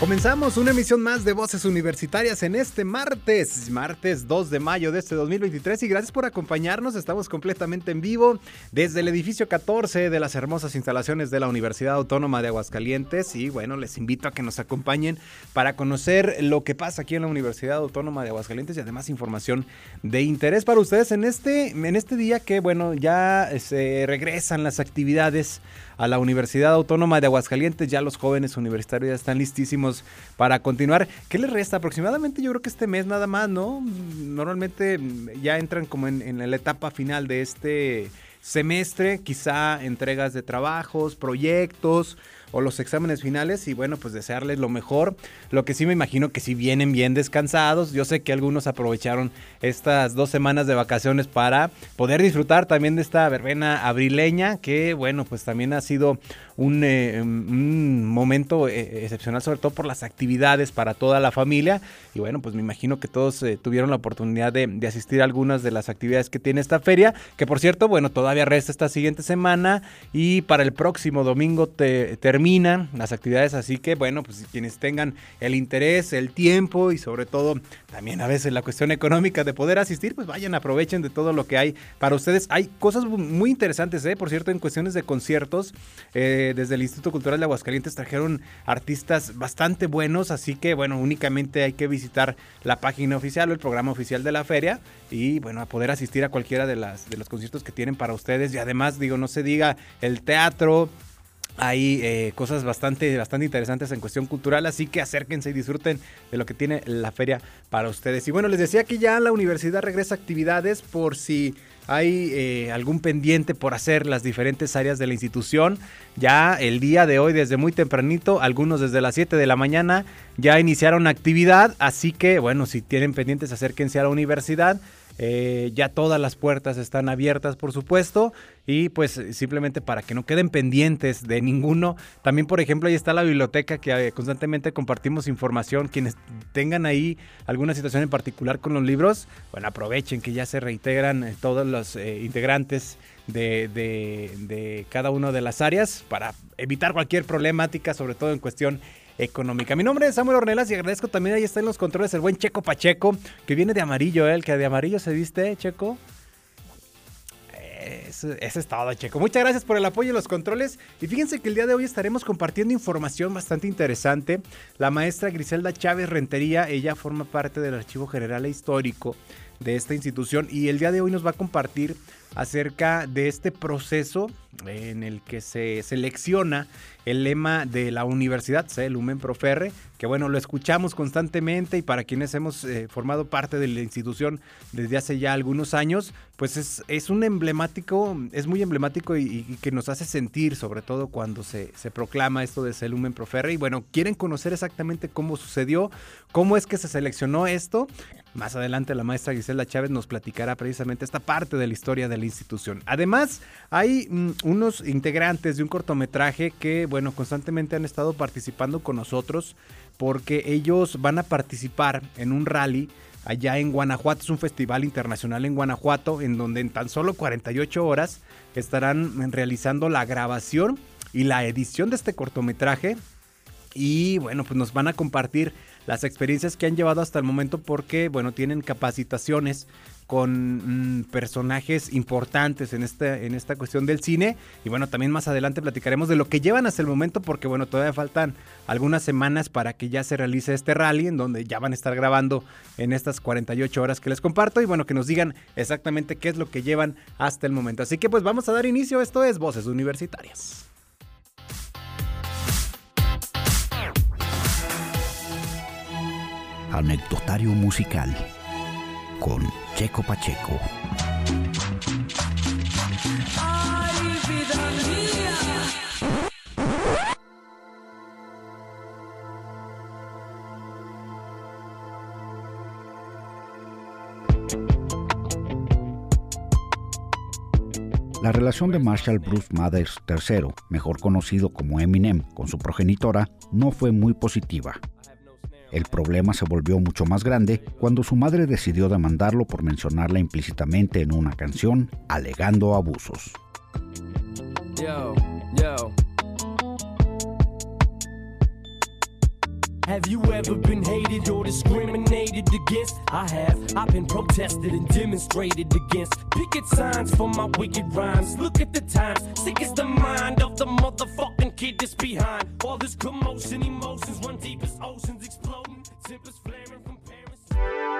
Comenzamos una emisión más de Voces Universitarias en este martes, martes 2 de mayo de este 2023 y gracias por acompañarnos, estamos completamente en vivo desde el edificio 14 de las hermosas instalaciones de la Universidad Autónoma de Aguascalientes y bueno, les invito a que nos acompañen para conocer lo que pasa aquí en la Universidad Autónoma de Aguascalientes y además información de interés para ustedes en este, en este día que bueno, ya se regresan las actividades a la Universidad Autónoma de Aguascalientes. Ya los jóvenes universitarios ya están listísimos para continuar. ¿Qué les resta? Aproximadamente yo creo que este mes nada más, ¿no? Normalmente ya entran como en, en la etapa final de este semestre, quizá entregas de trabajos, proyectos o los exámenes finales y bueno, pues desearles lo mejor. Lo que sí me imagino que si vienen bien descansados, yo sé que algunos aprovecharon estas dos semanas de vacaciones para poder disfrutar también de esta verbena abrileña, que bueno, pues también ha sido un, eh, momento eh, excepcional, sobre todo por las actividades para toda la familia. Y bueno, pues me imagino que todos eh, tuvieron la oportunidad de, asistir a algunas de las actividades que tiene esta feria, que por cierto, bueno, todavía resta esta siguiente semana y para el próximo domingo te, terminan las actividades, así que bueno, pues quienes tengan el interés, el tiempo y sobre todo también a veces la cuestión económica de poder asistir, pues vayan, aprovechen de todo lo que hay para ustedes. Hay cosas muy interesantes, ¿eh? por cierto, en cuestiones de conciertos, eh, desde el Instituto Cultural de Aguascalientes trajeron artistas bastante buenos, así que bueno, únicamente hay que visitar la página oficial o el programa oficial de la feria y bueno, a poder asistir a cualquiera de, las, de los conciertos que tienen para ustedes y además, digo, no se diga el teatro, hay eh, cosas bastante, bastante interesantes en cuestión cultural, así que acérquense y disfruten de lo que tiene la feria para ustedes. Y bueno, les decía que ya la universidad regresa a actividades por si hay eh, algún pendiente por hacer las diferentes áreas de la institución. Ya el día de hoy, desde muy tempranito, algunos desde las 7 de la mañana ya iniciaron actividad, así que bueno, si tienen pendientes, acérquense a la universidad. Eh, ya todas las puertas están abiertas, por supuesto, y pues simplemente para que no queden pendientes de ninguno. También, por ejemplo, ahí está la biblioteca que eh, constantemente compartimos información. Quienes tengan ahí alguna situación en particular con los libros, bueno, aprovechen que ya se reintegran eh, todos los integrantes de, de, cada una de las áreas para evitar cualquier problemática, sobre todo en cuestión económica. Mi nombre es Samuel Ornelas y agradezco también, ahí está en los controles el buen Checo Pacheco, que viene de amarillo, ¿eh? el que de amarillo se viste, Checo. Eso, es todo, Checo. Muchas gracias por el apoyo y los controles. Y fíjense que el día de hoy estaremos compartiendo información bastante interesante. La maestra Griselda Chávez Rentería, ella forma parte del Archivo General e Histórico de esta institución y el día de hoy nos va a compartir acerca de este proceso en el que se selecciona el lema de la universidad, el Lumen Proferre, que bueno, lo escuchamos constantemente y para quienes hemos eh, formado parte de la institución desde hace ya algunos años, pues es, es un emblemático, es muy emblemático y, que nos hace sentir, sobre todo cuando se, se proclama esto de Lumen Proferre. Y bueno, quieren conocer exactamente cómo sucedió, cómo es que se seleccionó esto. Más adelante la maestra Gisela Chávez nos platicará precisamente esta parte de la historia de la institución. Además, hay mm, unos integrantes de un cortometraje que, bueno, constantemente han estado participando con nosotros porque ellos van a participar en un rally allá en Guanajuato. Es un festival internacional en Guanajuato en donde en tan solo 48 horas estarán realizando la grabación y la edición de este cortometraje. Y bueno, pues nos van a compartir las experiencias que han llevado hasta el momento porque, bueno, tienen capacitaciones con mm, personajes importantes en, este, en esta cuestión del cine. Y bueno, también más adelante platicaremos de lo que llevan hasta el momento, porque bueno, todavía faltan algunas semanas para que ya se realice este rally, en donde ya van a estar grabando en estas 48 horas que les comparto. Y bueno, que nos digan exactamente qué es lo que llevan hasta el momento. Así que pues vamos a dar inicio. Esto es Voces Universitarias. Anecdotario musical con Checo Pacheco. La relación de Marshall Bruce Mathers III, mejor conocido como Eminem, con su progenitora no fue muy positiva. El problema se volvió mucho más grande cuando su madre decidió demandarlo por mencionarla implícitamente en una canción, alegando abusos. Have you ever been hated or discriminated against? I have. I've been protested and demonstrated against. Picket signs for my wicked rhymes. Look at the times. Sick is the mind of the motherfucking kid that's behind. All this commotion, emotions run deep as oceans Tempers flaring from Paris.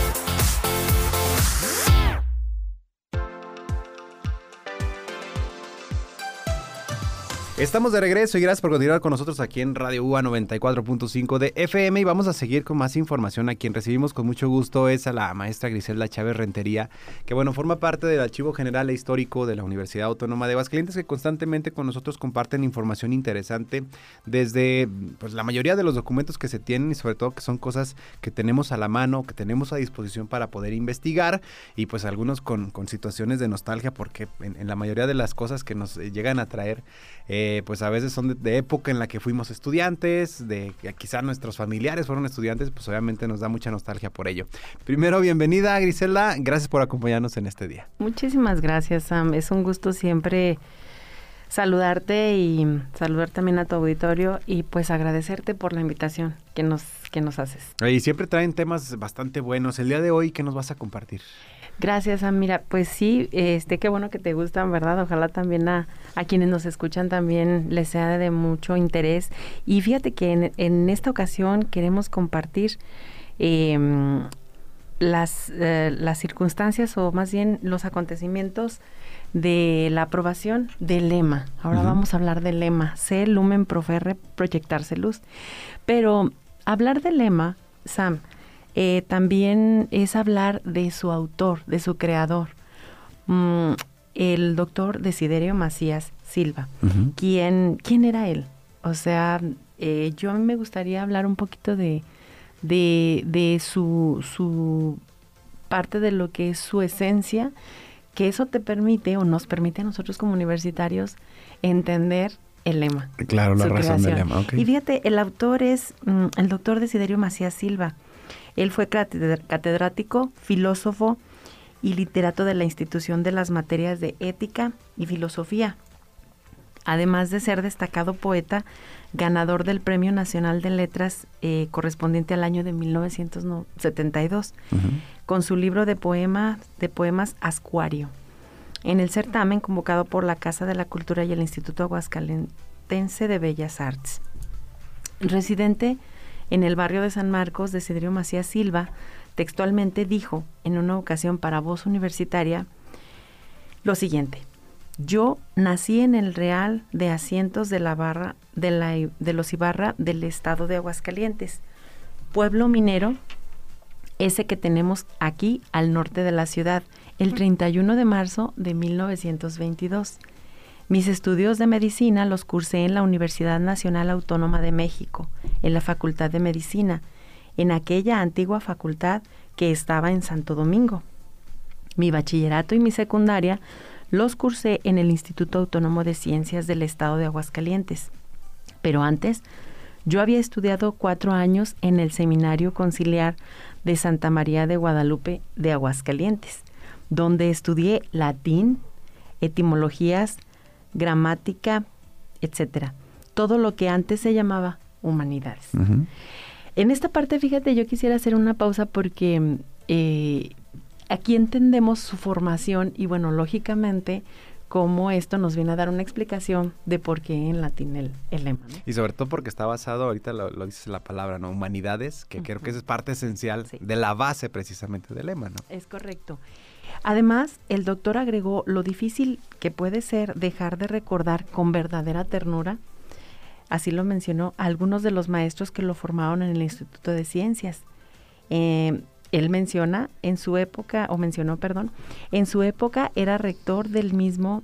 Estamos de regreso y gracias por continuar con nosotros aquí en Radio UA 94.5 de FM y vamos a seguir con más información. A quien recibimos con mucho gusto es a la maestra Griselda Chávez Rentería, que bueno, forma parte del Archivo General e Histórico de la Universidad Autónoma de Aguascalientes, que constantemente con nosotros comparten información interesante desde pues, la mayoría de los documentos que se tienen y sobre todo que son cosas que tenemos a la mano, que tenemos a disposición para poder investigar y pues algunos con, con situaciones de nostalgia porque en, en, la mayoría de las cosas que nos llegan a traer eh, pues a veces son de, de, época en la que fuimos estudiantes, de que quizá nuestros familiares fueron estudiantes, pues obviamente nos da mucha nostalgia por ello. Primero, bienvenida Griselda, gracias por acompañarnos en este día. Muchísimas gracias, Sam. Es un gusto siempre saludarte y saludar también a tu auditorio y pues agradecerte por la invitación que nos, que nos haces. Y siempre traen temas bastante buenos. El día de hoy, ¿qué nos vas a compartir? Gracias, Sam. Mira, pues sí, este, qué bueno que te gustan, ¿verdad? Ojalá también a, a quienes nos escuchan también les sea de mucho interés. Y fíjate que en, en esta ocasión queremos compartir eh, las, eh, las circunstancias o más bien los acontecimientos de la aprobación del lema. Ahora uh -huh. vamos a hablar del lema, C, lumen, proferre, proyectarse luz. Pero hablar del lema, Sam, eh, también es hablar de su autor, de su creador, mm, el doctor Desiderio Macías Silva. Uh -huh. ¿Quién, ¿Quién era él? O sea, eh, yo a mí me gustaría hablar un poquito de, de, de su, su parte de lo que es su esencia, que eso te permite o nos permite a nosotros como universitarios entender el lema. Claro, la razón creación. del lema. Okay. Y fíjate, el autor es mm, el doctor Desiderio Macías Silva. Él fue catedrático, filósofo y literato de la institución de las materias de ética y filosofía. Además de ser destacado poeta, ganador del Premio Nacional de Letras eh, correspondiente al año de 1972, uh -huh. con su libro de, poema, de poemas Ascuario. En el certamen convocado por la Casa de la Cultura y el Instituto Aguascalentense de Bellas Artes. Residente en el barrio de San Marcos, Desiderio Macías Silva, textualmente dijo en una ocasión para Voz Universitaria lo siguiente. Yo nací en el Real de Asientos de la Barra de, la, de los Ibarra del estado de Aguascalientes, pueblo minero, ese que tenemos aquí al norte de la ciudad, el 31 de marzo de 1922. Mis estudios de medicina los cursé en la Universidad Nacional Autónoma de México, en la Facultad de Medicina, en aquella antigua facultad que estaba en Santo Domingo. Mi bachillerato y mi secundaria los cursé en el Instituto Autónomo de Ciencias del Estado de Aguascalientes. Pero antes, yo había estudiado cuatro años en el Seminario Conciliar de Santa María de Guadalupe de Aguascalientes, donde estudié latín, etimologías, gramática, etcétera. Todo lo que antes se llamaba humanidades. Uh -huh. En esta parte, fíjate, yo quisiera hacer una pausa porque eh, aquí entendemos su formación y bueno, lógicamente cómo esto nos viene a dar una explicación de por qué en latín el, el lema. ¿no? Y sobre todo porque está basado, ahorita lo, lo dices la palabra, ¿no? Humanidades, que uh -huh. creo que es parte esencial sí. de la base precisamente del lema, ¿no? Es correcto. Además, el doctor agregó lo difícil que puede ser dejar de recordar con verdadera ternura, así lo mencionó, algunos de los maestros que lo formaron en el Instituto de Ciencias. Eh, él menciona en su época, o mencionó, perdón, en su época era rector del mismo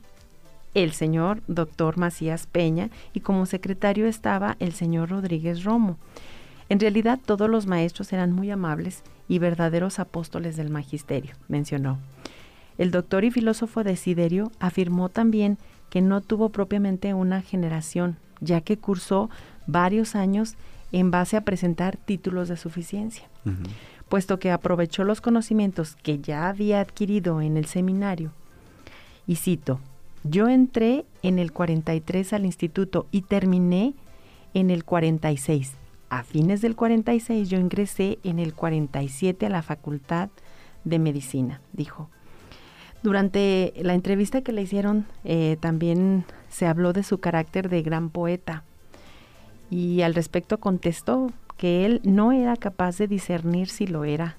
el señor doctor Macías Peña y como secretario estaba el señor Rodríguez Romo. En realidad todos los maestros eran muy amables y verdaderos apóstoles del magisterio, mencionó. El doctor y filósofo Desiderio afirmó también que no tuvo propiamente una generación, ya que cursó varios años en base a presentar títulos de suficiencia. Uh -huh puesto que aprovechó los conocimientos que ya había adquirido en el seminario Y cito, yo entré en el 43 al instituto y terminé en el 46. A fines del 46 yo ingresé en el 47 a la Facultad de Medicina, dijo. Durante la entrevista que le hicieron eh, también se habló de su carácter de gran poeta y al respecto contestó que él no era capaz de discernir si lo era,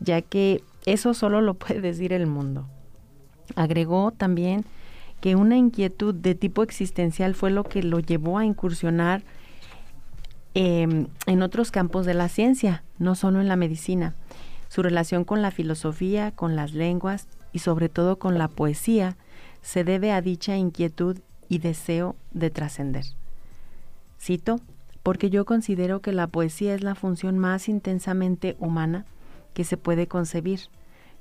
ya que eso solo lo puede decir el mundo. Agregó también que una inquietud de tipo existencial fue lo que lo llevó a incursionar em, en otros campos de la ciencia, no solo en la medicina. Su relación con la filosofía, con las lenguas y sobre todo con la poesía se debe a dicha inquietud y deseo de trascender. Cito, porque yo considero que la poesía es la función más intensamente humana que se puede concebir.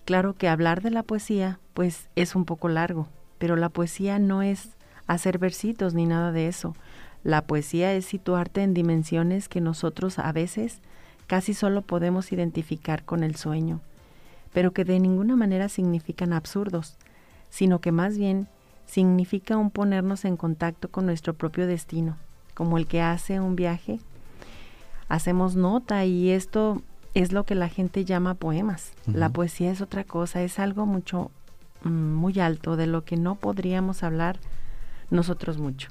Claro que hablar de la poesía, pues es un poco largo, pero la poesía no es hacer versitos ni nada de eso. La poesía es situarte en dimensiones que nosotros a veces casi solo podemos identificar con el sueño, pero que de ninguna manera significan absurdos, sino que más bien significa un ponernos en contacto con nuestro propio destino, como el que hace un viaje. Hacemos nota y esto es lo que la gente llama poemas. La poesía es otra cosa, es algo mucho Mm, muy alto de lo que no podríamos hablar nosotros mucho.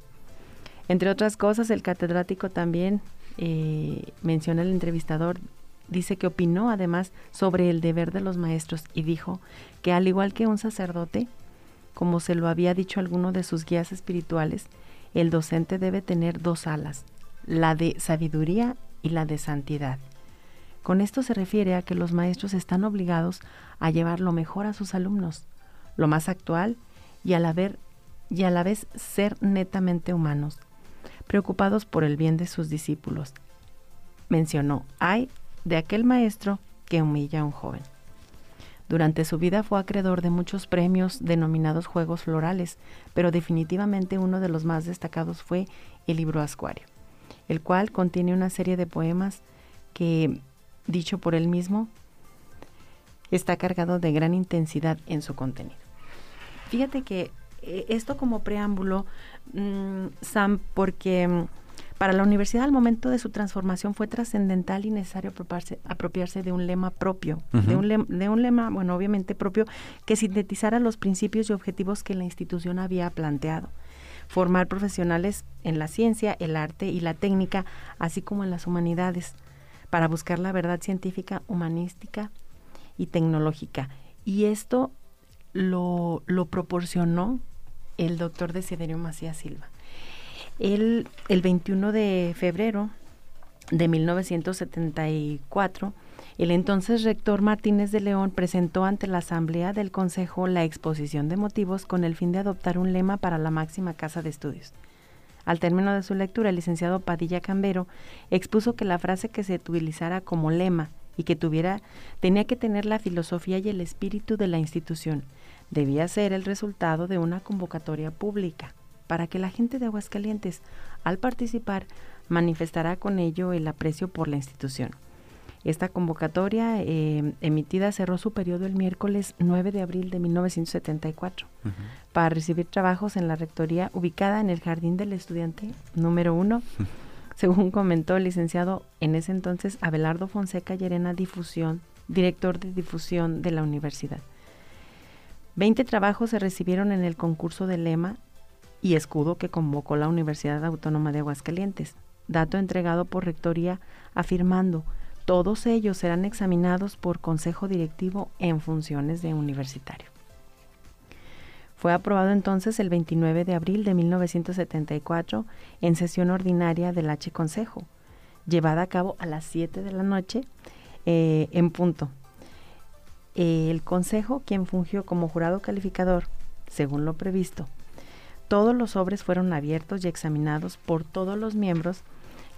Entre otras cosas, el catedrático también eh, menciona el entrevistador, dice que opinó además sobre el deber de los maestros y dijo que al igual que un sacerdote, como se lo había dicho alguno de sus guías espirituales, el docente debe tener dos alas, la de sabiduría y la de santidad. Con esto se refiere a que los maestros están obligados a llevar lo mejor a sus alumnos, lo más actual y a la, y a la vez ser netamente humanos, preocupados por el bien de sus discípulos. Mencionó, hay de aquel maestro que humilla a un joven. Durante su vida fue acreedor de muchos premios denominados Juegos Florales, pero definitivamente uno de los más destacados fue el libro Ascuario, el cual contiene una serie de poemas que, dicho por él mismo, está cargado de gran intensidad en su contenido. Fíjate que eh, esto como preámbulo, mm, Sam, porque mm, para la universidad al momento de su transformación fue trascendental y necesario apropiarse, de un lema propio, de, un lema, de un lema, bueno, obviamente propio, que sintetizara los principios y objetivos que la institución había planteado. Formar profesionales en la ciencia, el arte y la técnica, así como en las humanidades, para buscar la verdad científica, humanística y tecnológica. Y esto lo, lo proporcionó el doctor Desiderio Macías Silva. El 21 de febrero de 1974, el entonces rector Martínez de León presentó ante la Asamblea del Consejo la exposición de motivos con el fin de adoptar un lema para la máxima casa de estudios. Al término de su lectura, el licenciado Padilla Cambero expuso que la frase que se utilizara como lema y que tuviera tenía que tener la filosofía y el espíritu de la institución, debía ser el resultado de una convocatoria pública para que la gente de Aguascalientes, al participar, manifestara con ello el aprecio por la institución. Esta convocatoria eh, emitida cerró su periodo el miércoles 9 de abril de 1974 para recibir trabajos en la rectoría ubicada en el Jardín del Estudiante número 1, según comentó el licenciado en ese entonces Abelardo Fonseca Llerena Difusión, director de difusión de la universidad. Veinte trabajos se recibieron en el concurso de lema y escudo que convocó la Universidad Autónoma de Aguascalientes, dato entregado por Rectoría afirmando todos ellos serán examinados por Consejo Directivo en funciones de universitario. Fue aprobado entonces el 29 de abril de 1974 en sesión ordinaria del H Consejo, llevada a cabo a las 7 de la noche eh, en punto, el Consejo, quien fungió como jurado calificador, según lo previsto. Todos los sobres fueron abiertos y examinados por todos los miembros,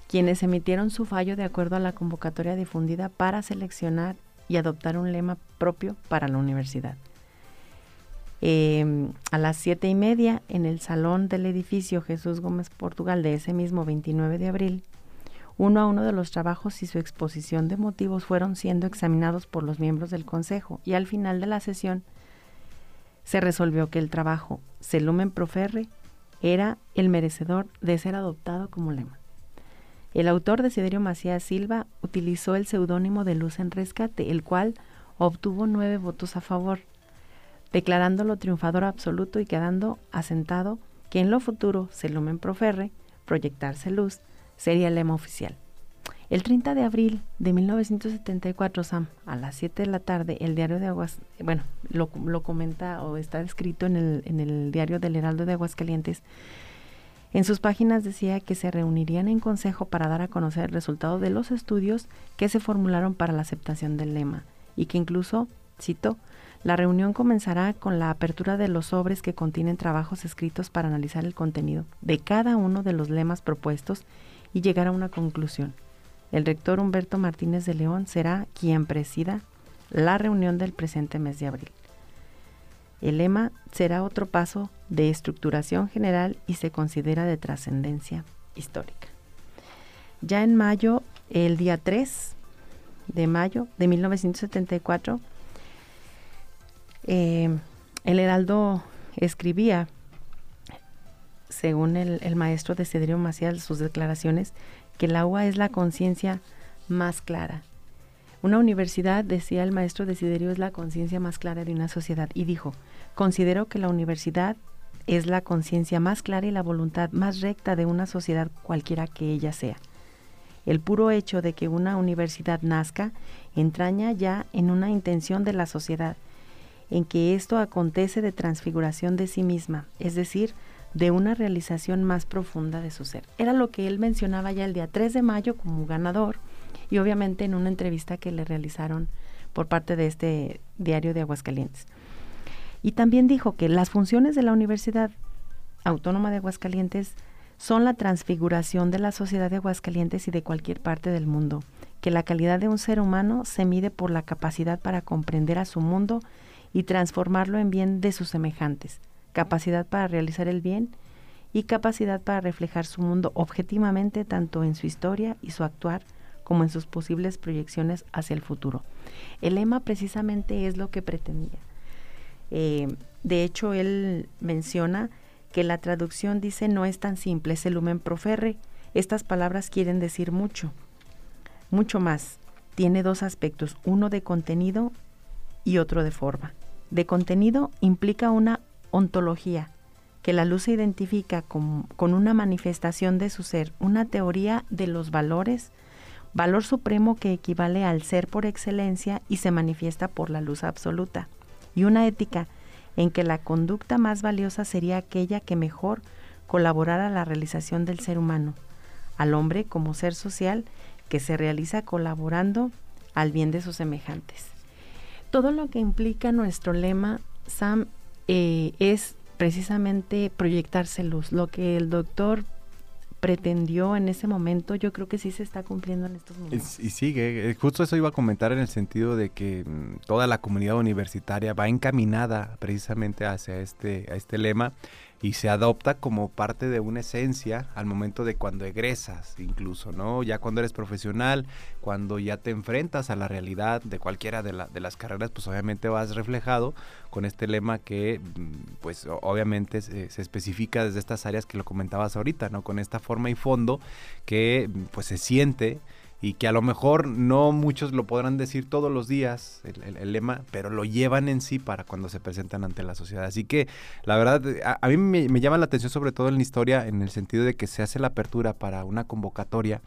quienes emitieron su fallo de acuerdo a la convocatoria difundida para seleccionar y adoptar un lema propio para la universidad. Em, a las siete y media, en el salón del edificio Jesús Gómez Portugal de ese mismo 29 de abril, uno a uno de los trabajos y su exposición de motivos fueron siendo examinados por los miembros del Consejo y al final de la sesión se resolvió que el trabajo Celumen Proferre era el merecedor de ser adoptado como lema. El autor Desiderio Macías Silva utilizó el seudónimo de Luz en Rescate, el cual obtuvo nueve votos a favor, declarándolo triunfador absoluto y quedando asentado que en lo futuro Celumen Proferre, proyectarse luz, sería el lema oficial. El 30 de abril de 1974, Sam, a las 7 de la tarde, el diario de Aguas, bueno, lo, comenta o está escrito en el, en el diario del Heraldo de Aguascalientes, en sus páginas decía que se reunirían en consejo para dar a conocer el resultado de los estudios que se formularon para la aceptación del lema y que incluso, cito, la reunión comenzará con la apertura de los sobres que contienen trabajos escritos para analizar el contenido de cada uno de los lemas propuestos y llegar a una conclusión. El rector Humberto Martínez de León será quien presida la reunión del presente mes de abril. El lema será otro paso de estructuración general y se considera de trascendencia histórica. Ya en mayo, el día 3 de mayo de 1974, eh, el Heraldo escribía, según el, el maestro Desiderio Maciel, sus declaraciones, que el agua es la conciencia más clara. Una universidad, decía el maestro Desiderio, es la conciencia más clara de una sociedad. Y dijo, considero que la universidad es la conciencia más clara y la voluntad más recta de una sociedad cualquiera que ella sea. El puro hecho de que una universidad nazca entraña ya en una intención de la sociedad, en que esto acontece de transfiguración de sí misma, es decir, de una realización más profunda de su ser. Era lo que él mencionaba ya el día 3 de mayo como ganador y obviamente en una entrevista que le realizaron por parte de este diario de Aguascalientes. Y también dijo que las funciones de la Universidad Autónoma de Aguascalientes son la transfiguración de la sociedad de Aguascalientes y de cualquier parte del mundo, que la calidad de un ser humano se mide por la capacidad para comprender a su mundo y transformarlo en bien de sus semejantes capacidad para realizar el bien y capacidad para reflejar su mundo objetivamente tanto en su historia y su actuar como en sus posibles proyecciones hacia el futuro. El lema precisamente es lo que pretendía. Eh, de hecho, él menciona que la traducción dice no es tan simple, es el lumen proferre. Estas palabras quieren decir mucho, mucho más. Tiene dos aspectos, uno de contenido y otro de forma. De contenido implica una ontología, que la luz se identifica con, una manifestación de su ser, una teoría de los valores, valor supremo que equivale al ser por excelencia y se manifiesta por la luz absoluta, y una ética en que la conducta más valiosa sería aquella que mejor colaborara a la realización del ser humano, al hombre como ser social que se realiza colaborando al bien de sus semejantes. Todo lo que implica nuestro lema, Sam, eh, es precisamente proyectarse luz. Lo que el doctor pretendió en ese momento, yo creo que sí se está cumpliendo en estos momentos. Y, sigue, eh, justo eso iba a comentar en el sentido de que mm, toda la comunidad universitaria va encaminada precisamente hacia este, a este lema y se adopta como parte de una esencia al momento de cuando egresas incluso, ¿no? Ya cuando eres profesional, cuando ya te enfrentas a la realidad de cualquiera de, las carreras, pues obviamente vas reflejado con este lema que mm, pues obviamente se, se, especifica desde estas áreas que lo comentabas ahorita, ¿no? Con esta forma y fondo que pues se siente y que a lo mejor no muchos lo podrán decir todos los días, el, lema, pero lo llevan en sí para cuando se presentan ante la sociedad. Así que la verdad, a, mí me, llama la atención sobre todo en la historia, en el sentido de que se hace la apertura para una convocatoria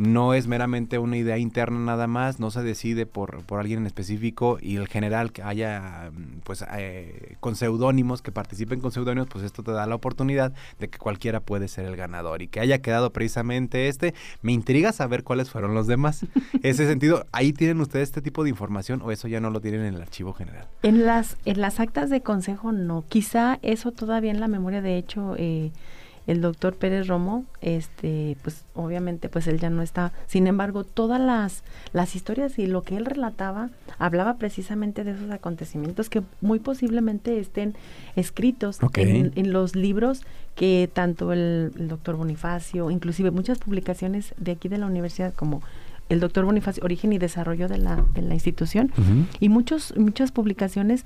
no es meramente una idea interna nada más, no se decide por, por alguien en específico y el general que haya, pues, eh, con seudónimos, que participen con seudónimos, pues esto te da la oportunidad de que cualquiera puede ser el ganador y que haya quedado precisamente este. Me intriga saber cuáles fueron los demás. Ese sentido, ¿ahí tienen ustedes este tipo de información o eso ya no lo tienen en el archivo general? En las, en las actas de consejo no, quizá eso todavía en la memoria, de hecho... Eh, el doctor Pérez Romo, este, pues obviamente pues él ya no está. Sin embargo, todas las, las historias y lo que él relataba hablaba precisamente de esos acontecimientos que muy posiblemente estén escritos en, los libros que tanto el, doctor Bonifacio, inclusive muchas publicaciones de aquí de la universidad como el doctor Bonifacio, origen y desarrollo de la, de la institución, y muchos, muchas publicaciones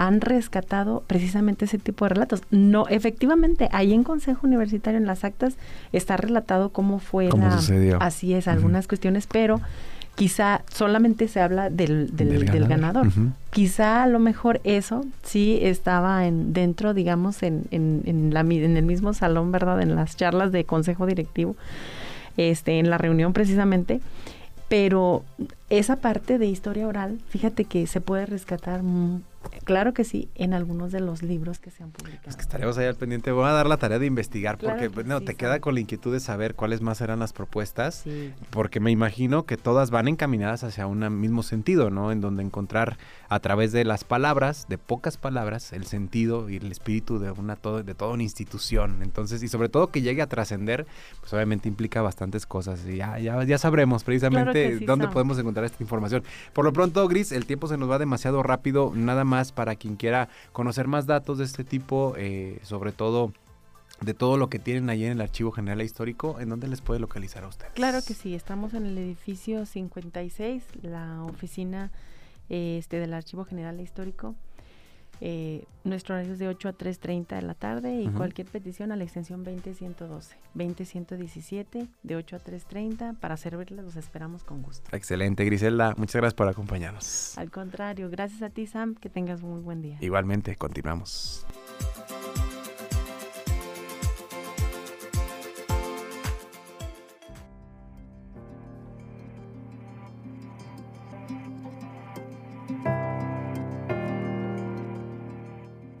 han rescatado precisamente ese tipo de relatos. No, efectivamente, ahí en Consejo Universitario, en las actas, está relatado cómo fue ¿Cómo sucedió? Así es, algunas cuestiones, pero quizá solamente se habla del, del, ganador. Quizá a lo mejor eso sí estaba en, dentro, digamos, en, en, en, la, en el mismo salón, ¿verdad? En las charlas de consejo directivo, este, en la reunión precisamente. Pero esa parte de historia oral, fíjate que se puede rescatar Claro que sí, en algunos de los libros que se han publicado. Es que estaremos ahí al pendiente. Voy a dar la tarea de investigar porque pues, no, te queda con la inquietud de saber cuáles más eran las propuestas, porque me imagino que todas van encaminadas hacia un mismo sentido, ¿no? En donde encontrar a través de las palabras, de pocas palabras, el sentido y el espíritu de una de toda una institución. Entonces, y sobre todo que llegue a trascender, pues obviamente implica bastantes cosas. Y ya, ya, ya sabremos precisamente dónde podemos encontrar esta información. Por lo pronto, Gris, el tiempo se nos va demasiado rápido. Nada más para quien quiera conocer más datos de este tipo, eh, sobre todo de todo lo que tienen ahí en el Archivo General Histórico, ¿en dónde les puede localizar a ustedes? Claro que sí, estamos en el edificio 56, la oficina este, del Archivo General Histórico. Eh, nuestro horario es de 8 a 3.30 de la tarde y cualquier petición a la extensión 20112, 20117, de 8 a 3.30. Para servirles los esperamos con gusto. Excelente, Griselda. Muchas gracias por acompañarnos. Al contrario, gracias a ti, Sam. Que tengas un muy buen día. Igualmente, continuamos.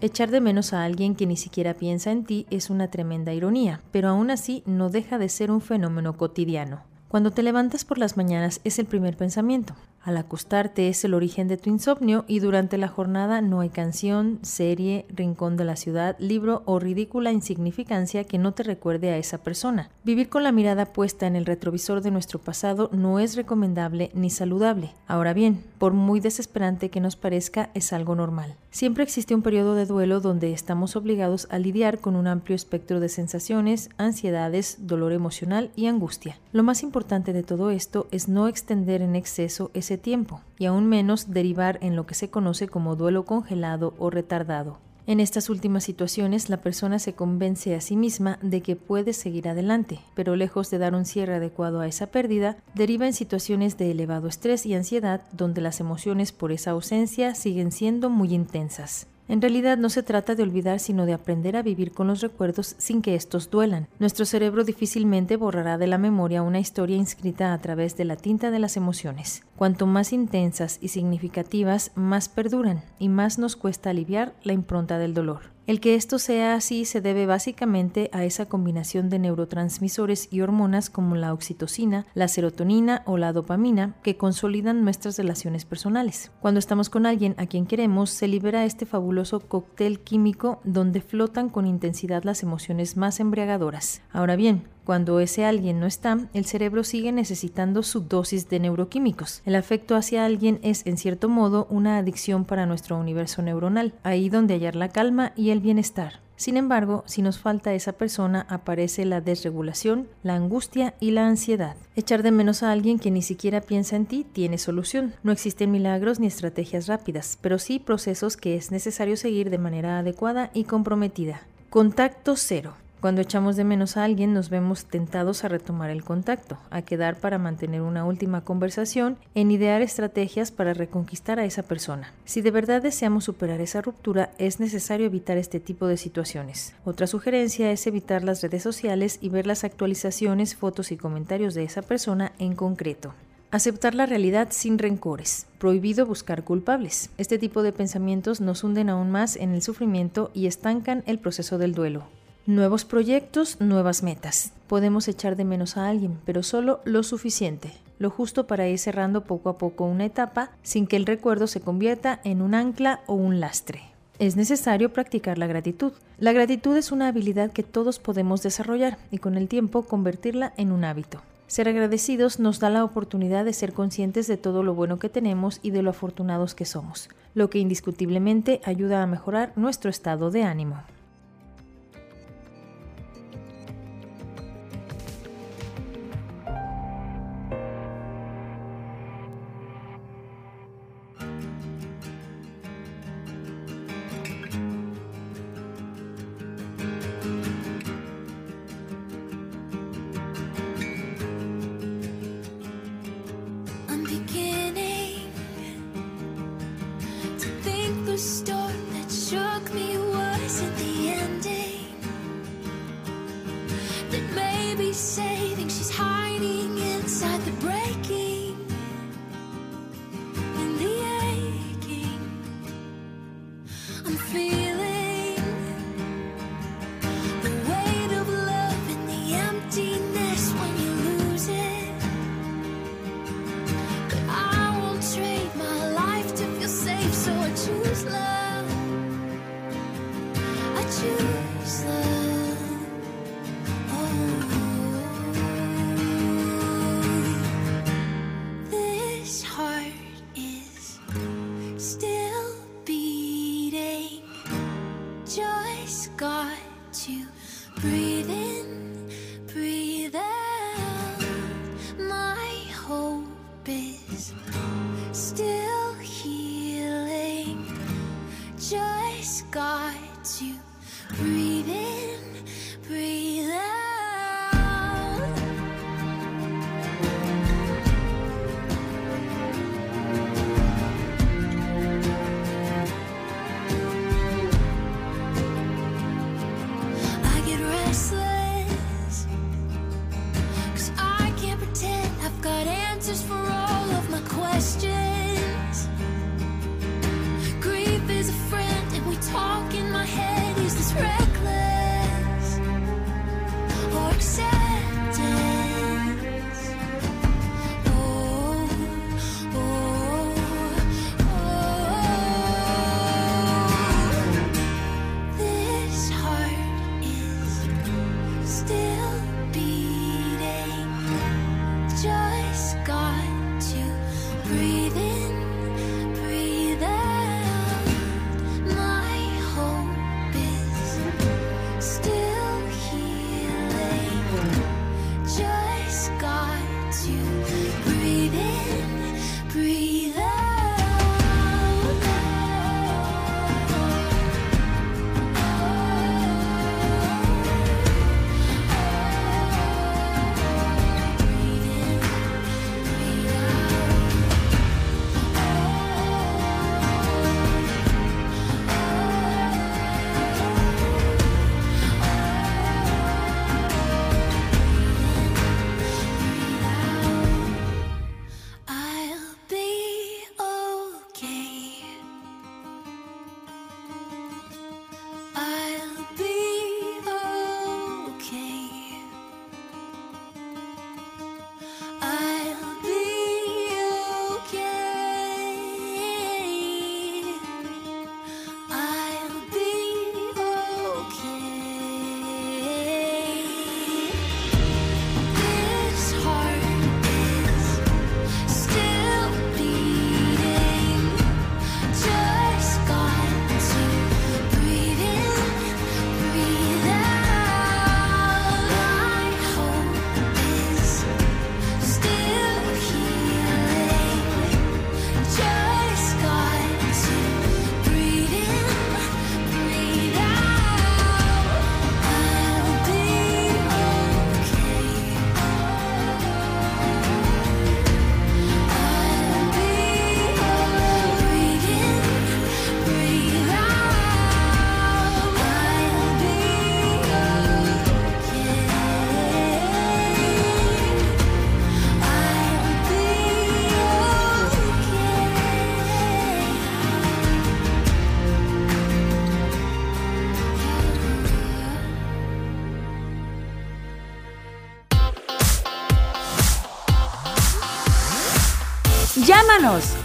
Echar de menos a alguien que ni siquiera piensa en ti es una tremenda ironía, pero aún así no deja de ser un fenómeno cotidiano. Cuando te levantas por las mañanas es el primer pensamiento. Al acostarte es el origen de tu insomnio y durante la jornada no hay canción, serie, rincón de la ciudad, libro o ridícula insignificancia que no te recuerde a esa persona. Vivir con la mirada puesta en el retrovisor de nuestro pasado no es recomendable ni saludable. Ahora bien, por muy desesperante que nos parezca, es algo normal. Siempre existe un periodo de duelo donde estamos obligados a lidiar con un amplio espectro de sensaciones, ansiedades, dolor emocional y angustia. Lo más importante de todo esto es no extender en exceso ese tiempo, y aún menos derivar en lo que se conoce como duelo congelado o retardado. En estas últimas situaciones, la persona se convence a sí misma de que puede seguir adelante, pero lejos de dar un cierre adecuado a esa pérdida, deriva en situaciones de elevado estrés y ansiedad donde las emociones por esa ausencia siguen siendo muy intensas. En realidad no se trata de olvidar, sino de aprender a vivir con los recuerdos sin que estos duelan. Nuestro cerebro difícilmente borrará de la memoria una historia inscrita a través de la tinta de las emociones. Cuanto más intensas y significativas, más perduran y más nos cuesta aliviar la impronta del dolor. El que esto sea así se debe básicamente a esa combinación de neurotransmisores y hormonas como la oxitocina, la serotonina o la dopamina que consolidan nuestras relaciones personales. Cuando estamos con alguien a quien queremos, se libera este fabuloso cóctel químico donde flotan con intensidad las emociones más embriagadoras. Ahora bien, cuando ese alguien no está, el cerebro sigue necesitando su dosis de neuroquímicos. El afecto hacia alguien es, en cierto modo, una adicción para nuestro universo neuronal, ahí donde hallar la calma y el bienestar. Sin embargo, si nos falta esa persona, aparece la desregulación, la angustia y la ansiedad. Echar de menos a alguien que ni siquiera piensa en ti tiene solución. No existen milagros ni estrategias rápidas, pero sí procesos que es necesario seguir de manera adecuada y comprometida. Contacto cero. Cuando echamos de menos a alguien nos vemos tentados a retomar el contacto, a quedar para mantener una última conversación, en idear estrategias para reconquistar a esa persona. Si de verdad deseamos superar esa ruptura, es necesario evitar este tipo de situaciones. Otra sugerencia es evitar las redes sociales y ver las actualizaciones, fotos y comentarios de esa persona en concreto. Aceptar la realidad sin rencores. Prohibido buscar culpables. Este tipo de pensamientos nos hunden aún más en el sufrimiento y estancan el proceso del duelo. Nuevos proyectos, nuevas metas. Podemos echar de menos a alguien, pero solo lo suficiente, lo justo para ir cerrando poco a poco una etapa sin que el recuerdo se convierta en un ancla o un lastre. Es necesario practicar la gratitud. La gratitud es una habilidad que todos podemos desarrollar y con el tiempo convertirla en un hábito. Ser agradecidos nos da la oportunidad de ser conscientes de todo lo bueno que tenemos y de lo afortunados que somos, lo que indiscutiblemente ayuda a mejorar nuestro estado de ánimo.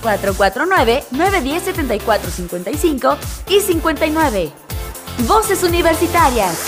449-910-7455 y 59. Voces Universitarias.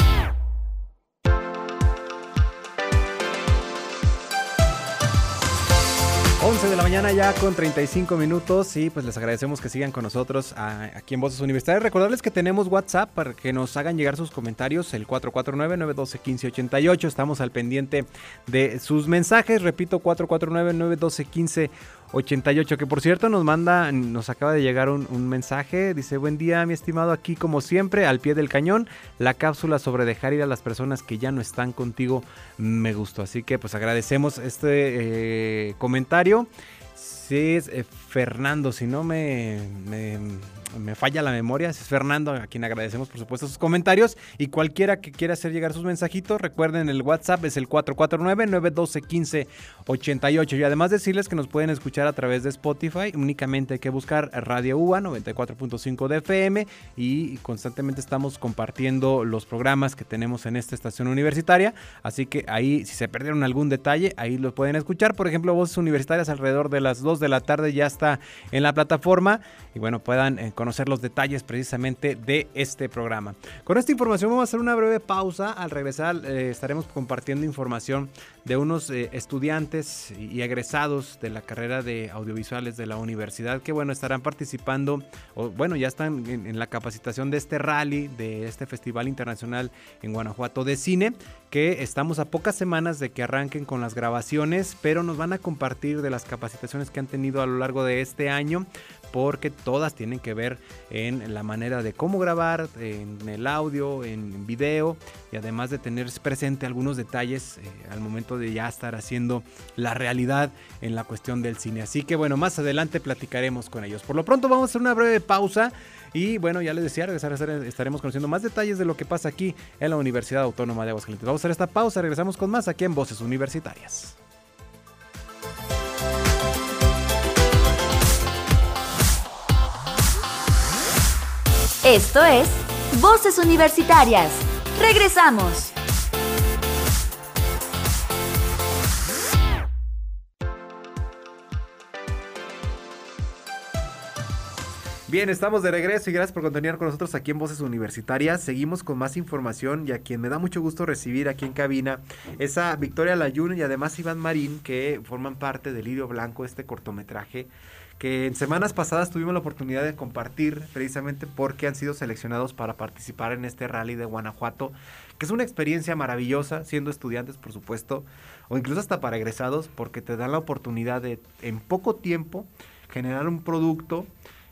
11 de la mañana ya con 35 minutos y pues les agradecemos que sigan con nosotros aquí en Voces Universitarias. Recordarles que tenemos WhatsApp para que nos hagan llegar sus comentarios, el 449-912-1588. Estamos al pendiente de sus mensajes, repito, 449-912-1588. 88, que por cierto nos manda, nos acaba de llegar un, mensaje, dice, buen día mi estimado, aquí como siempre, al pie del cañón, la cápsula sobre dejar ir a las personas que ya no están contigo me gustó, así que pues agradecemos este eh, comentario. Sí, eh, Fernando, si no me, me, falla la memoria, es Fernando, a quien agradecemos por supuesto sus comentarios y cualquiera que quiera hacer llegar sus mensajitos, recuerden el WhatsApp es el 449-912-1588 y además decirles que nos pueden escuchar a través de Spotify, únicamente hay que buscar Radio UA 94.5 de FM y constantemente estamos compartiendo los programas que tenemos en esta estación universitaria, así que ahí si se perdieron algún detalle, ahí lo pueden escuchar, por ejemplo, voces universitarias alrededor de las 2 de la tarde ya está en la plataforma y bueno, puedan eh, conocer los detalles precisamente de este programa. Con esta información vamos a hacer una breve pausa. Al regresar eh, estaremos compartiendo información de unos eh, estudiantes y egresados de la carrera de audiovisuales de la universidad que bueno, estarán participando o bueno, ya están en, en la capacitación de este rally, de este Festival Internacional en Guanajuato de Cine, que estamos a pocas semanas de que arranquen con las grabaciones, pero nos van a compartir de las capacitaciones que han tenido a lo largo de este año porque todas tienen que ver en la manera de cómo grabar, en el audio, en video y además de tener presente algunos detalles eh, al momento de ya estar haciendo la realidad en la cuestión del cine. Así que bueno, más adelante platicaremos con ellos. Por lo pronto vamos a hacer una breve pausa. Y bueno, ya les decía, estaremos conociendo más detalles de lo que pasa aquí en la Universidad Autónoma de Aguascalientes. Vamos a hacer esta pausa, regresamos con más aquí en Voces Universitarias. Esto es Voces Universitarias. Regresamos. Bien, estamos de regreso y gracias por continuar con nosotros aquí en Voces Universitarias. Seguimos con más información y a quien me da mucho gusto recibir aquí en cabina es a Victoria Layún y además Iván Marín que forman parte del Lirio Blanco, este cortometraje que en semanas pasadas tuvimos la oportunidad de compartir precisamente porque han sido seleccionados para participar en este rally de Guanajuato, que es una experiencia maravillosa, siendo estudiantes por supuesto, o incluso hasta para egresados, porque te dan la oportunidad de en poco tiempo generar un producto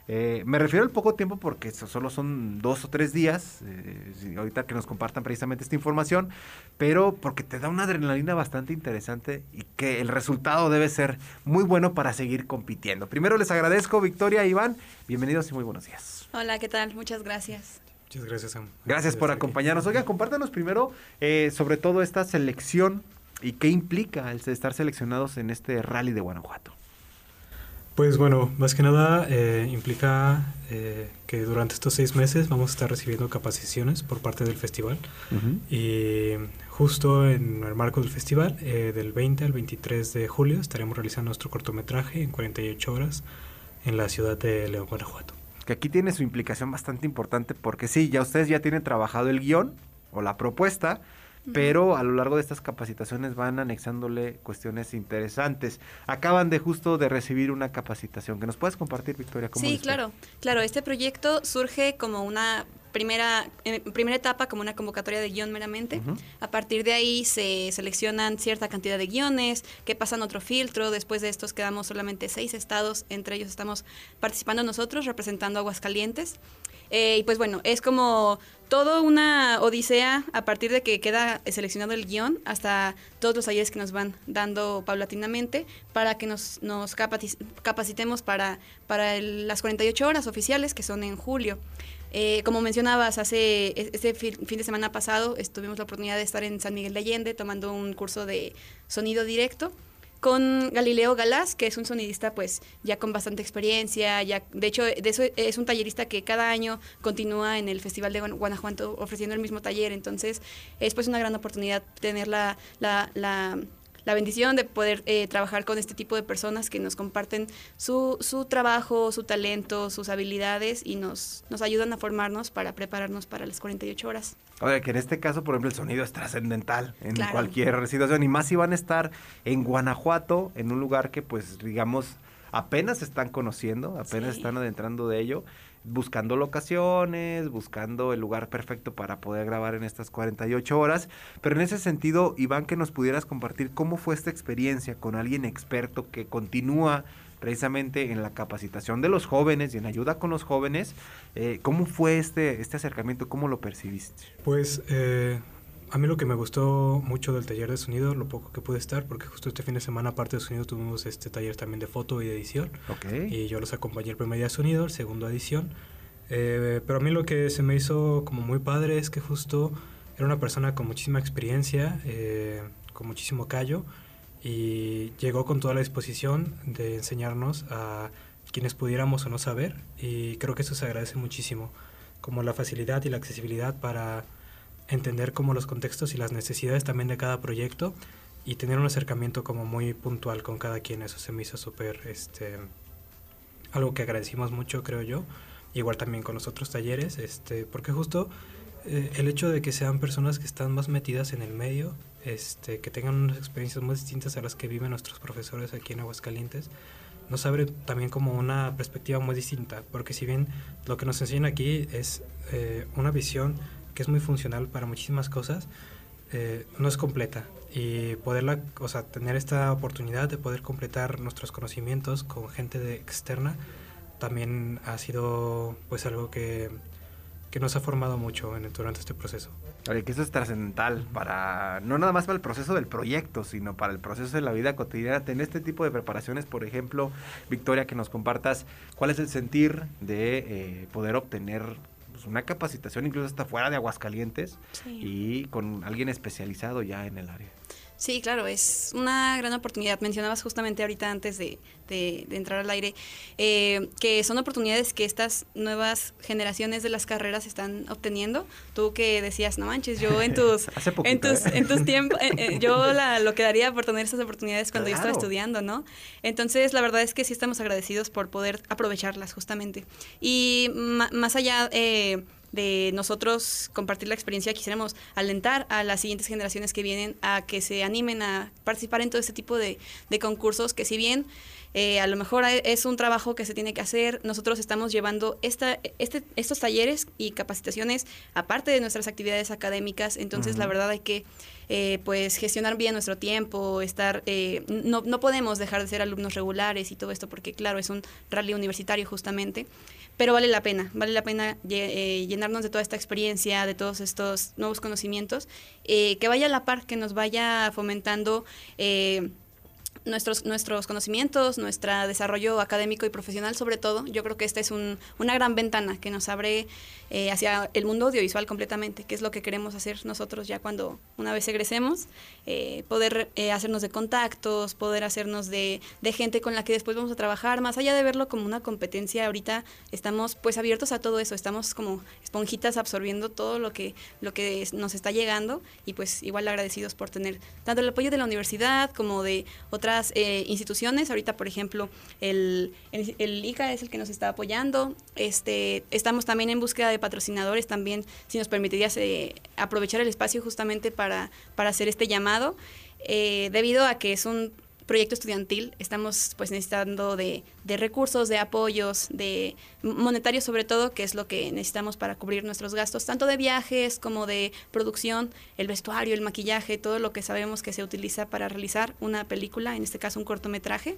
eh, me refiero al poco tiempo porque solo son dos o tres días, eh, ahorita que nos compartan precisamente esta información, pero porque te da una adrenalina bastante interesante y que el resultado debe ser muy bueno para seguir compitiendo. Primero les agradezco, Victoria e Iván, bienvenidos y muy buenos días. Hola, ¿qué tal? Muchas gracias. Muchas gracias, Sam. Gracias por acompañarnos. Oiga, compártanos primero eh, sobre todo esta selección y qué implica el estar seleccionados en este rally de Guanajuato. Pues bueno, más que nada eh, implica eh, que durante estos seis meses vamos a estar recibiendo capacitaciones por parte del festival. Y justo en el marco del festival, eh, del 20 al 23 de julio, estaremos realizando nuestro cortometraje en 48 horas en la ciudad de León, Guanajuato. Que aquí tiene su implicación bastante importante porque sí, ya ustedes ya tienen trabajado el guion o la propuesta, pero a lo largo de estas capacitaciones van anexándole cuestiones interesantes. Acaban de justo de recibir una capacitación. ¿Que nos puedes compartir, Victoria? ¿Cómo Sí, claro. Claro, este proyecto surge como una primera, en primera etapa como una convocatoria de guion meramente. Ujú. A partir de ahí se seleccionan cierta cantidad de guiones que pasan otro filtro. Después de estos quedamos solamente seis estados. Entre ellos estamos participando nosotros, representando Aguascalientes. Eh, y pues bueno, es como toda una odisea a partir de que queda seleccionado el guion hasta todos los talleres que nos van dando paulatinamente para que nos, nos capacitemos para, para el- las 48 horas oficiales que son en julio. Eh, como mencionabas, hace e- este fin, de semana pasado estuvimos la oportunidad de estar en San Miguel de Allende tomando un curso de sonido directo con Galileo Galás, que es un sonidista pues ya con bastante experiencia, ya de hecho de eso es un tallerista que cada año continúa en el Festival de Guan- Guanajuato ofreciendo el mismo taller, entonces es pues una gran oportunidad tener la, la, la- la bendición de poder eh, trabajar con este tipo de personas que nos comparten su, su trabajo, su talento, sus habilidades y nos, nos ayudan a formarnos para prepararnos para las 48 horas. Oye, que en este caso, por ejemplo, el sonido es trascendental en Claro. cualquier situación. Y más si van a estar en Guanajuato, en un lugar que, pues, digamos, apenas están conociendo, apenas Sí. están adentrando de ello, buscando locaciones, buscando el lugar perfecto para poder grabar en estas 48 horas. Pero en ese sentido, Iván, que nos pudieras compartir cómo fue esta experiencia con alguien experto que continúa precisamente en la capacitación de los jóvenes y en ayuda con los jóvenes. Eh, ¿Cómo fue este, este acercamiento? ¿Cómo lo percibiste? Pues eh, a mí lo que me gustó mucho del taller de sonido, lo poco que pude estar, porque justo este fin de semana, aparte de sonido, tuvimos este taller también de foto y de edición. Ok. Y yo los acompañé el primer día de sonido, el segundo edición. Eh, pero a mí lo que se me hizo como muy padre es que justo era una persona con muchísima experiencia, eh, con muchísimo callo, y llegó con toda la disposición de enseñarnos a quienes pudiéramos o no saber, y creo que eso se agradece muchísimo, como la facilidad y la accesibilidad para entender como los contextos y las necesidades también de cada proyecto y tener un acercamiento como muy puntual con cada quien, eso se me hizo súper, este, algo que agradecimos mucho, creo yo, igual también con los otros talleres, este, porque justo eh, el hecho de que sean personas que están más metidas en el medio, este, que tengan unas experiencias muy distintas a las que viven nuestros profesores aquí en Aguascalientes, nos abre también como una perspectiva muy distinta, porque si bien lo que nos enseñan aquí es eh, una visión que es muy funcional para muchísimas cosas, eh, no es completa y poderla, o sea, tener esta oportunidad de poder completar nuestros conocimientos con gente de externa también ha sido pues algo que, que nos ha formado mucho en, durante este proceso. Oye, que eso es trascendental para, no nada más para el proceso del proyecto, sino para el proceso de la vida cotidiana. Tener este tipo de preparaciones, por ejemplo, Victoria, que nos compartas cuál es el sentir de eh, poder obtener pues, una capacitación incluso hasta fuera de Aguascalientes Sí. y con alguien especializado ya en el área. Sí, claro, es una gran oportunidad. Mencionabas justamente ahorita antes de, de- de entrar al aire eh, que son oportunidades que estas nuevas generaciones de las carreras están obteniendo. Tú que decías, no manches, yo en tus, poquito, en tus, ¿eh? en tus tiempos, eh, eh, yo la- lo que daría por tener esas oportunidades cuando yo estaba estudiando, ¿no? Entonces, la verdad es que sí estamos agradecidos por poder aprovecharlas justamente. Y más allá eh, de nosotros compartir la experiencia, quisiéramos alentar a las siguientes generaciones que vienen a que se animen a participar en todo este tipo de, de concursos, que si bien eh, a lo mejor es un trabajo que se tiene que hacer, nosotros estamos llevando esta, este, estos talleres y capacitaciones aparte de nuestras actividades académicas, entonces la verdad hay que eh, pues gestionar bien nuestro tiempo, estar, eh, no, no podemos dejar de ser alumnos regulares y todo esto porque claro, es un rally universitario justamente, pero vale la pena, vale la pena eh, llenarnos de toda esta experiencia, de todos estos nuevos conocimientos, eh, que vaya a la par, que nos vaya fomentando eh, nuestros, nuestros conocimientos, nuestro desarrollo académico y profesional sobre todo. Yo creo que esta es un- una gran ventana que nos abre eh, hacia el mundo audiovisual completamente, que es lo que queremos hacer nosotros ya cuando una vez egresemos, eh, poder eh, hacernos de contactos, poder hacernos de, de gente con la que después vamos a trabajar, más allá de verlo como una competencia, ahorita estamos pues abiertos a todo eso, estamos como esponjitas absorbiendo todo lo que, lo que nos está llegando y pues igual agradecidos por tener tanto el apoyo de la universidad como de otras eh, instituciones. Ahorita, por ejemplo, el, el, ICA es el que nos está apoyando. Este, estamos también en búsqueda de patrocinadores, también si nos permitirías eh, aprovechar el espacio justamente para, para hacer este llamado, eh, debido a que es un proyecto estudiantil, estamos pues necesitando de, de recursos, de apoyos, de monetarios sobre todo, que es lo que necesitamos para cubrir nuestros gastos, tanto de viajes como de producción, el vestuario, el maquillaje, todo lo que sabemos que se utiliza para realizar una película, en este caso un cortometraje.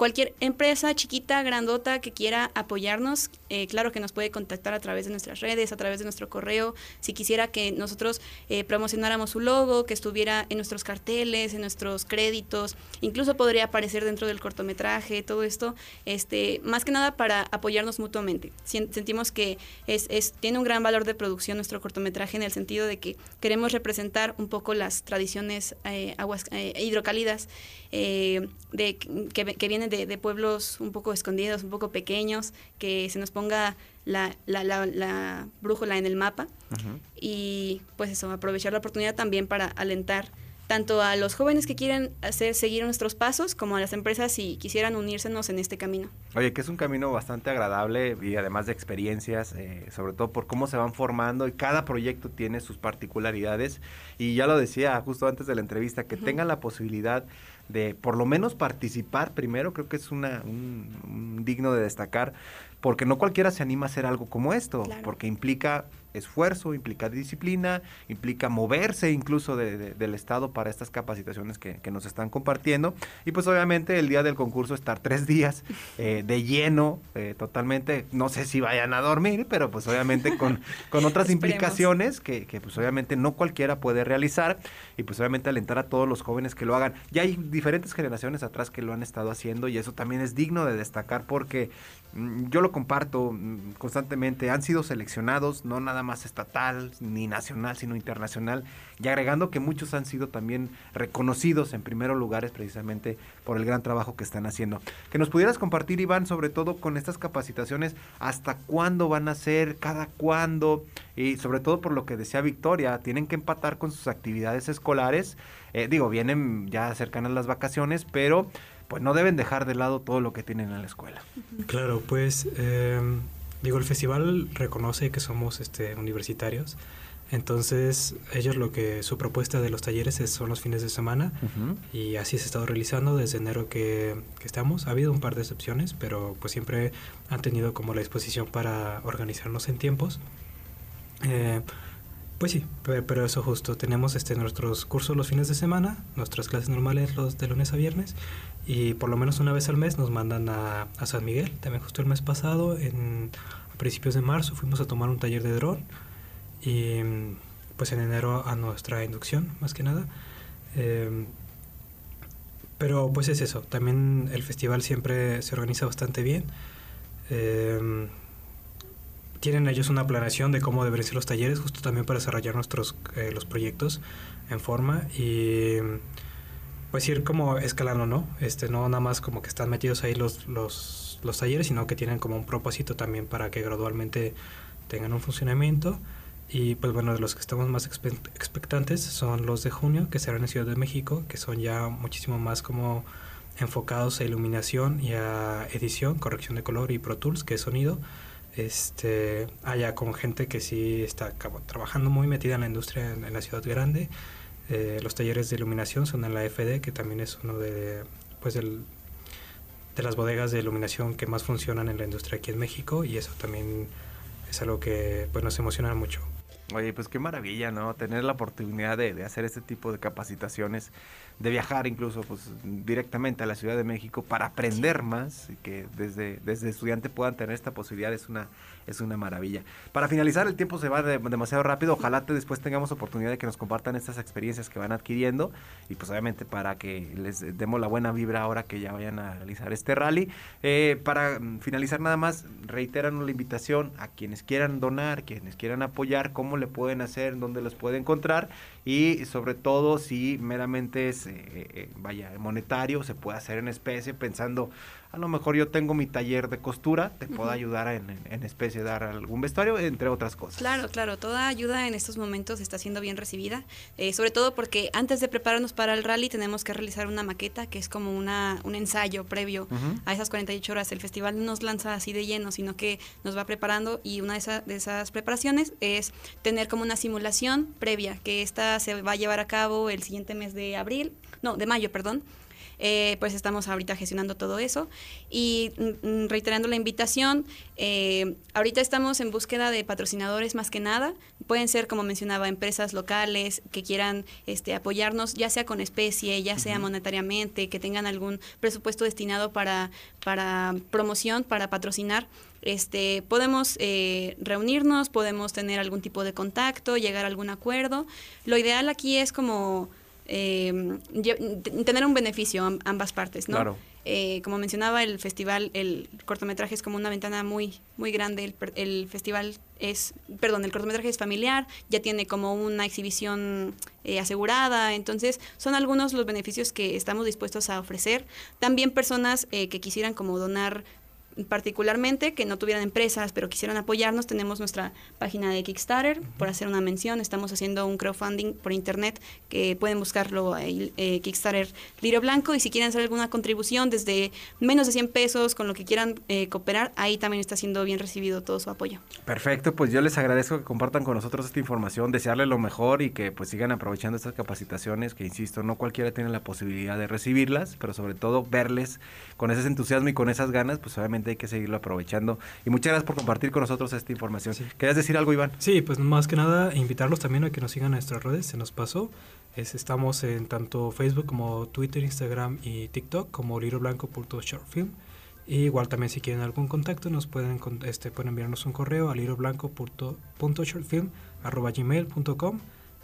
Cualquier empresa chiquita, grandota que quiera apoyarnos, eh, claro que nos puede contactar a través de nuestras redes, a través de nuestro correo. Si quisiera que nosotros eh, promocionáramos su logo, que estuviera en nuestros carteles, en nuestros créditos, incluso podría aparecer dentro del cortometraje, todo esto, este, más que nada para apoyarnos mutuamente. Sentimos que es, es- tiene un gran valor de producción nuestro cortometraje en el sentido de que queremos representar un poco las tradiciones eh, aguas, eh, hidrocálidas eh, de, que, que vienen de, de pueblos un poco escondidos, un poco pequeños, que se nos ponga la, la, la, la brújula en el mapa y pues eso, aprovechar la oportunidad también para alentar tanto a los jóvenes que quieren hacer seguir nuestros pasos como a las empresas si quisieran unírsenos en este camino. Oye, que es un camino bastante agradable y además de experiencias, eh, sobre todo por cómo se van formando y cada proyecto tiene sus particularidades. Y ya lo decía justo antes de la entrevista, que tengan la posibilidad de por lo menos participar primero, creo que es una, un, un digno de destacar, porque no cualquiera se anima a hacer algo como esto, Claro. porque implica esfuerzo, implica disciplina, implica moverse incluso de- de- del Estado para estas capacitaciones que, que nos están compartiendo. Y pues obviamente el día del concurso estar tres días eh, de lleno, eh, totalmente, no sé si vayan a dormir, pero pues obviamente con, con otras implicaciones que, que, pues obviamente no cualquiera puede realizar y pues obviamente alentar a todos los jóvenes que lo hagan. Ya hay diferentes generaciones atrás que lo han estado haciendo y eso también es digno de destacar porque mm, yo lo comparto mm, constantemente, han sido seleccionados no nada más estatal ni nacional, sino internacional y agregando que muchos han sido también reconocidos en primeros lugares precisamente por el gran trabajo que están haciendo. Que nos pudieras compartir, Iván, sobre todo con estas capacitaciones, hasta cuándo van a ser, cada cuándo, y sobre todo por lo que decía Victoria, tienen que empatar con sus actividades escolares. Eh, digo, vienen ya cercanas las vacaciones, pero pues no deben dejar de lado todo lo que tienen en la escuela. Claro, pues eh, digo, el festival reconoce que somos este, universitarios, entonces ellos lo que su propuesta de los talleres es- son los fines de semana y así se ha estado realizando desde enero que, que estamos. Ha habido un par de excepciones, pero pues siempre han tenido como la disposición para organizarnos en tiempos. Eh, pues sí, pe- pero eso justo. Tenemos este, nuestros cursos los fines de semana, nuestras clases normales los de lunes a viernes y por lo menos una vez al mes nos mandan a, a San Miguel. También justo el mes pasado, en, a principios de marzo, fuimos a tomar un taller de dron y pues en enero a nuestra inducción, más que nada. Em, pero pues es eso, también el festival siempre se organiza bastante bien. Em, tienen ellos una planeación de cómo deberían ser los talleres, justo también para desarrollar nuestros eh, los proyectos en forma y pues ir como escalando, ¿no? Este, no nada más como que están metidos ahí los, los, los talleres, sino que tienen como un propósito también para que gradualmente tengan un funcionamiento. Y pues bueno, de los que estamos más expe- expectantes son los de junio, que serán en Ciudad de México, que son ya muchísimo más como enfocados a iluminación y a edición, corrección de color y Pro Tools, que es sonido. Este, allá con gente que sí está como trabajando muy metida en la industria en, en la ciudad grande. Eh, los talleres de iluminación son en la FD, que también es uno de, pues del, de las bodegas de iluminación que más funcionan en la industria aquí en México y eso también es algo que pues, nos emociona mucho. Oye, pues qué maravilla, ¿no? Tener la oportunidad de, de hacer este tipo de capacitaciones, de viajar incluso pues directamente a la Ciudad de México para aprender más y que desde, desde estudiante puedan tener esta posibilidad es una, es una maravilla. Para finalizar, el tiempo se va de- demasiado rápido. Ojalá te después tengamos oportunidad de que nos compartan estas experiencias que van adquiriendo y pues obviamente para que les demos la buena vibra ahora que ya vayan a realizar este rally. Eh, para finalizar nada más, reiteran la invitación a quienes quieran donar, quienes quieran apoyar, cómo le pueden hacer, dónde los puede encontrar y sobre todo si meramente es, eh, eh, vaya, monetario, se puede hacer en especie pensando, a lo mejor yo tengo mi taller de costura, te puedo ayudar en, en- en especie, dar algún vestuario, entre otras cosas. Claro, claro, toda ayuda en estos momentos está siendo bien recibida, eh, sobre todo porque antes de prepararnos para el rally tenemos que realizar una maqueta que es como una, un ensayo previo a esas 48 horas. El festival no nos lanza así de lleno, sino que nos va preparando y una de, esa- de esas preparaciones es tener como una simulación previa, que esta se va a llevar a cabo el siguiente mes de abril, no, de mayo, perdón. Eh, pues estamos ahorita gestionando todo eso y mm, mm, reiterando la invitación, eh, ahorita estamos en búsqueda de patrocinadores más que nada, pueden ser como mencionaba empresas locales que quieran este, apoyarnos ya sea con especie, ya sea monetariamente, que tengan algún presupuesto destinado para, para promoción, para patrocinar. Este, podemos eh, reunirnos, podemos tener algún tipo de contacto, llegar a algún acuerdo. Lo ideal aquí es como eh, tener un beneficio am- ambas partes, ¿no? Claro. Eh, como mencionaba, el festival, el cortometraje es como una ventana muy, muy grande. El festival es, perdón, el cortometraje es familiar, ya tiene como una exhibición eh, asegurada. Entonces, son algunos los beneficios que estamos dispuestos a ofrecer. También personas eh, que quisieran como donar particularmente que no tuvieran empresas pero quisieran apoyarnos, tenemos nuestra página de Kickstarter, por hacer una mención, estamos haciendo un crowdfunding por internet que pueden buscarlo ahí, eh, Kickstarter Lirio Blanco. Y si quieren hacer alguna contribución desde menos de 100 pesos con lo que quieran eh, cooperar, ahí también está siendo bien recibido todo su apoyo. Perfecto, pues yo les agradezco que compartan con nosotros esta información, desearles lo mejor y que pues sigan aprovechando estas capacitaciones que insisto, no cualquiera tiene la posibilidad de recibirlas, pero sobre todo verles con ese entusiasmo y con esas ganas, pues obviamente hay que seguirlo aprovechando. Y muchas gracias por compartir con nosotros esta información. ¿Querías decir algo, Iván? Sí, pues más que nada invitarlos también a que nos sigan en nuestras redes, se nos pasó. Es, estamos en tanto Facebook como Twitter, Instagram y TikTok como libroblanco.shortfilm. Y igual también si quieren algún contacto nos pueden, este, pueden enviarnos un correo a libroblanco.shortfilm.gmail.com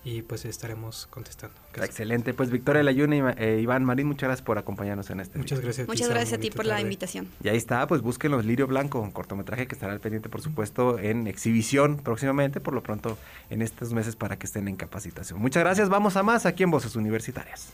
y pues estaremos contestando. Excelente, pues Victoria Layuna y eh, Iván Marín, muchas gracias por acompañarnos en este Muchas video. gracias. Muchas gracias a ti por la invitación. Y ahí está, pues búsquenlos Lirio Blanco, un cortometraje que estará al pendiente, por supuesto, en exhibición próximamente, por lo pronto en estos meses para que estén en capacitación. Muchas gracias, vamos a más aquí en Voces Universitarias.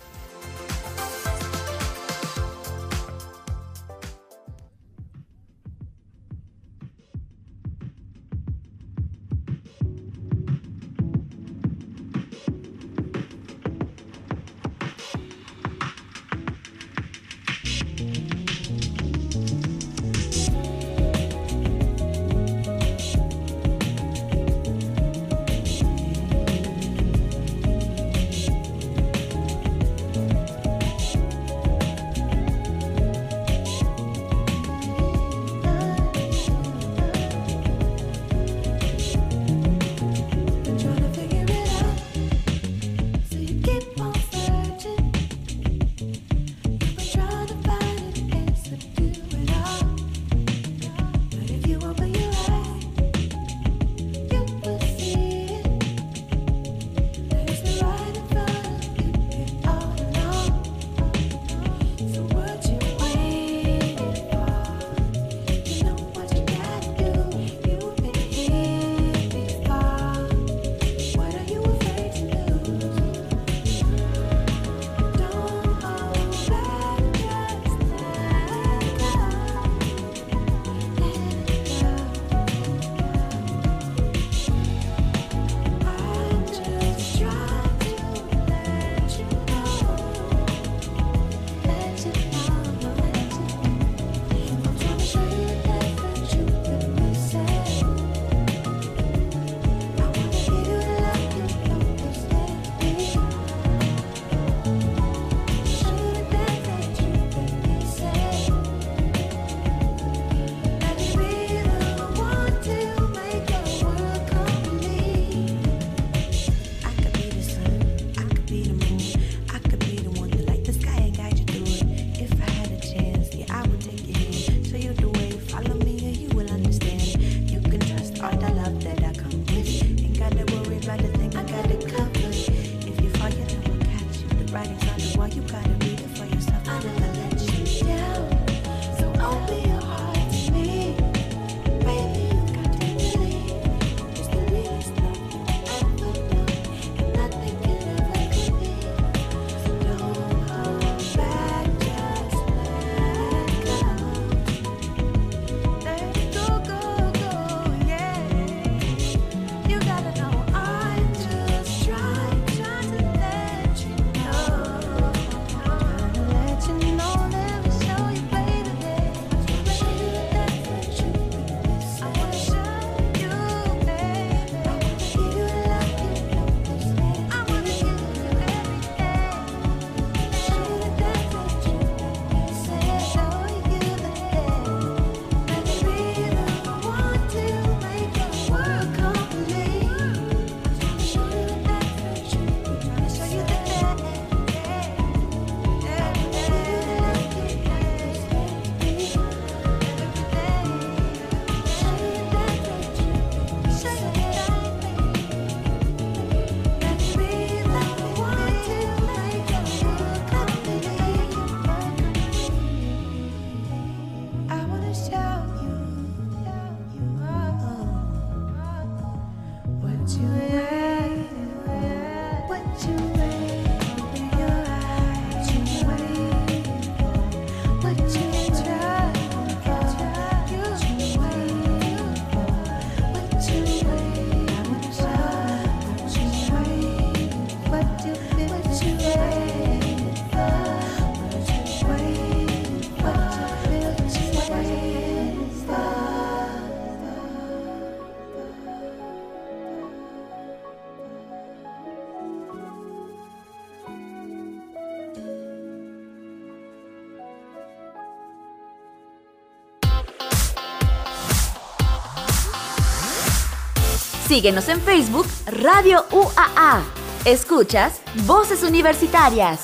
Síguenos en Facebook Radio UAA. Escuchas Voces Universitarias.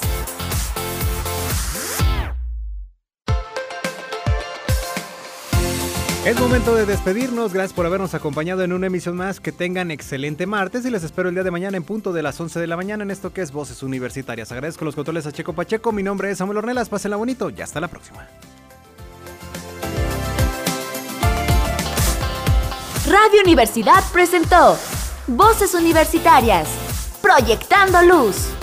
Es momento de despedirnos. Gracias por habernos acompañado en una emisión más. Que tengan excelente martes y les espero el día de mañana en punto de las 11 de la mañana en esto que es Voces Universitarias. Agradezco los controles a Checo Pacheco. Mi nombre es Samuel Ornelas. Pásenla bonito y hasta la próxima. Radio Universidad presentó Voces Universitarias. Proyectando Luz.